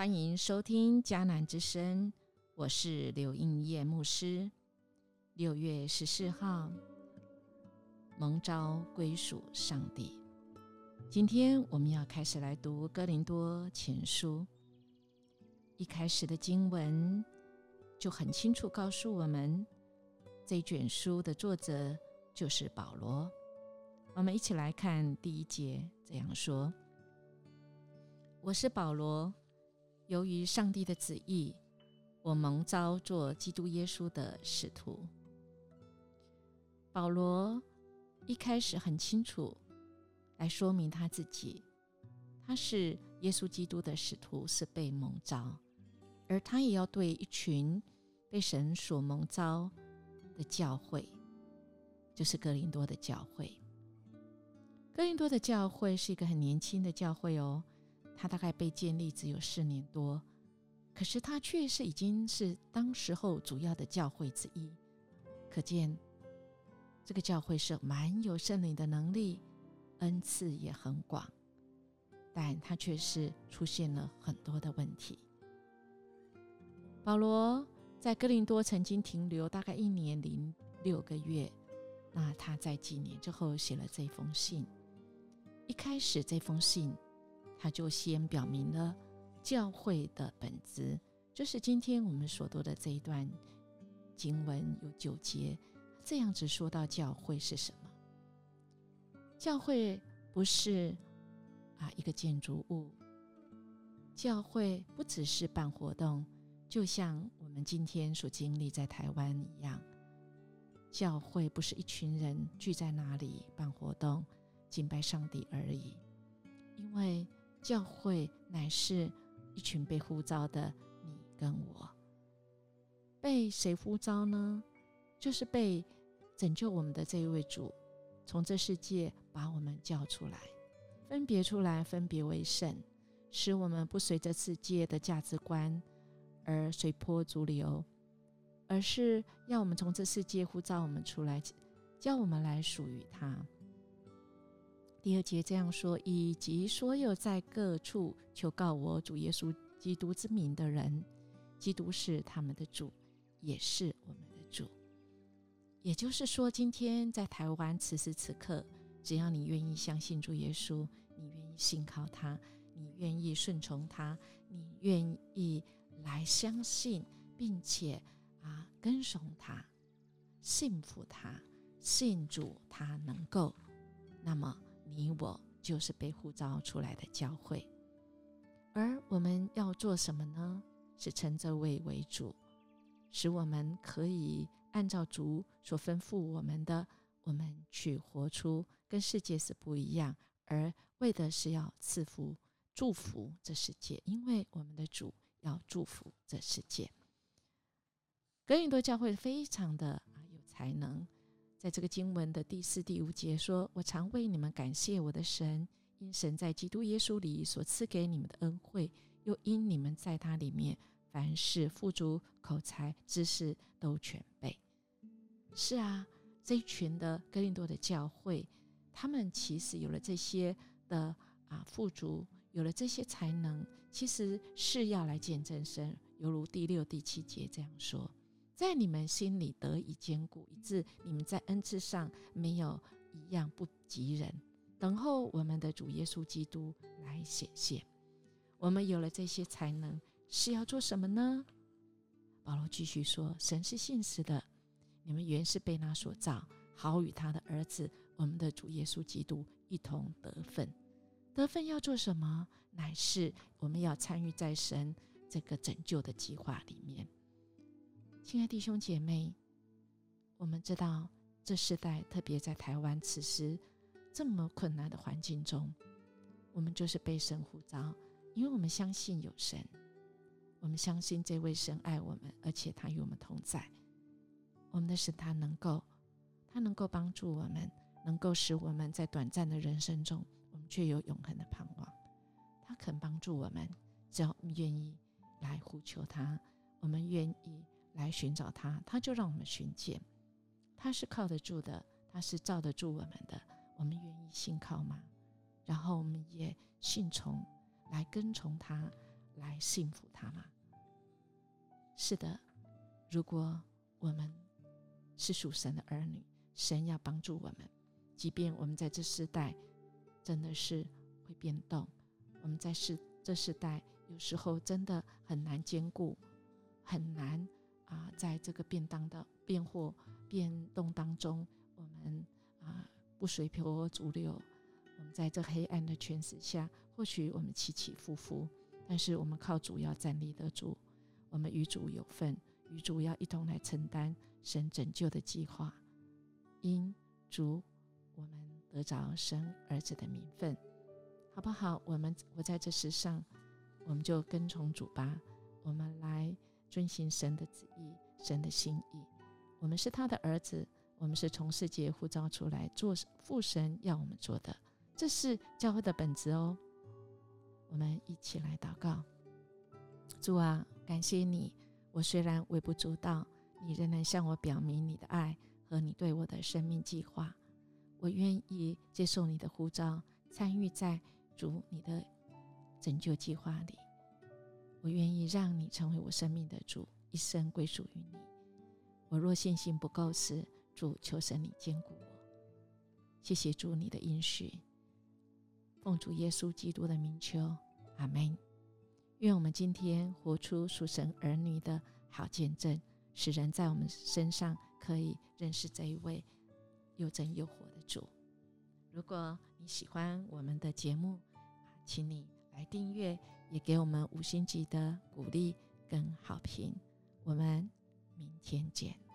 欢迎收听迦南之声，我是刘应叶牧师。六月十四号，蒙召归属上帝。今天我们要开始来读《哥林多前书》，一开始的经文就很清楚告诉我们，这卷书的作者就是保罗。我们一起来看第一节，这样说。我是保罗，由于上帝的旨意，我蒙召做基督耶稣的使徒。保罗一开始很清楚来说明他自己，他是耶稣基督的使徒，是被蒙召，而他也要对一群被神所蒙召的教会，就是格林多的教会。格林多的教会是一个很年轻的教会哦。他大概被建立只有四年多，可是他却是已经是当时候主要的教会之一，可见这个教会是蛮有圣灵的能力，恩赐也很广，但他却是出现了很多的问题。保罗在哥林多曾经停留大概一年零六个月，那他在几年之后写了这封信，一开始这封信。他就先表明了教会的本质，就是今天我们所读的这一段经文有九节，这样子说到教会是什么？教会不是啊一个建筑物，教会不只是办活动，就像我们今天所经历在台湾一样，教会不是一群人聚在那里办活动敬拜上帝而已，因为。教会乃是一群被呼召的你跟我，被谁呼召呢？就是被拯救我们的这一位主，从这世界把我们叫出来，分别出来，分别为圣，使我们不随着世界的价值观而随波逐流，而是要我们从这世界呼召我们出来，叫我们来属于他。第二节这样说：以及所有在各处求告我主耶稣基督之名的人，基督是他们的主，也是我们的主。也就是说，今天在台湾此时此刻，只要你愿意相信主耶稣，你愿意信靠他，你愿意顺从他，你愿意来相信，并且啊跟从他，信服他，信主他能够，那么。你我就是被呼召出来的教会，而我们要做什么呢？是称这位为主，使我们可以按照主所吩咐我们的，我们去活出跟世界是不一样，而为的是要赐福、祝福这世界，因为我们的主要祝福这世界。格林多教会非常的啊有才能。在这个经文的第四、第五节说：“我常为你们感谢我的神，因神在基督耶稣里所赐给你们的恩惠，又因你们在他里面凡事富足，口才、知识都全备。”是啊，这一群的哥林多的教会，他们其实有了这些的啊富足，有了这些才能，其实是要来见证神，犹如第六、第七节这样说。在你们心里得以坚固，以致你们在恩赐上没有一样不及人。等候我们的主耶稣基督来显现。我们有了这些才能，是要做什么呢？保罗继续说：“神是信实的，你们原是被他所造，好与他的儿子，我们的主耶稣基督一同得分。得分要做什么？乃是我们要参与在神这个拯救的计划里面。”亲爱弟兄姐妹，我们知道这时代，特别在台湾此时这么困难的环境中，我们就是被神呼召，因为我们相信有神，我们相信这位神爱我们，而且他与我们同在。我们的神他能够，他能够帮助我们，能够使我们在短暂的人生中，我们却有永恒的盼望。他肯帮助我们，只要我们愿意来呼求他，我们愿意。来寻找他，他就让我们寻见，他是靠得住的，他是罩得住我们的。我们愿意信靠吗？然后我们也信从来跟从他，来信服他吗？是的，如果我们是属神的儿女，神要帮助我们，即便我们在这世代真的是会变动，我们在世这世代有时候真的很难兼顾，很难啊，在这个变当的变或变动当中，我们啊不随波逐流。我们在这黑暗的权势下，或许我们起起伏伏，但是我们靠主要站立得住。我们与主有份，与主要一同来承担神拯救的计划。因主，我们得着神儿子的名分，好不好？我们活在这世上，我们就跟从主吧。我们来遵行神的旨意，神的心意。我们是他的儿子，我们是从世界呼召出来做父神要我们做的。这是教会的本质哦。我们一起来祷告：主啊，感谢你，我虽然微不足道，你仍然向我表明你的爱和你对我的生命计划。我愿意接受你的呼召，参与在主你的拯救计划里。我愿意让你成为我生命的主，一生归属于你。我若信心不够时，主求神你坚固我。谢谢主你的应许。奉主耶稣基督的名求，阿门。愿我们今天活出属神儿女的好见证，使人在我们身上可以认识这一位又真又活的主。如果你喜欢我们的节目，请你来订阅，也给我们五星级的鼓励跟好评。我们明天见。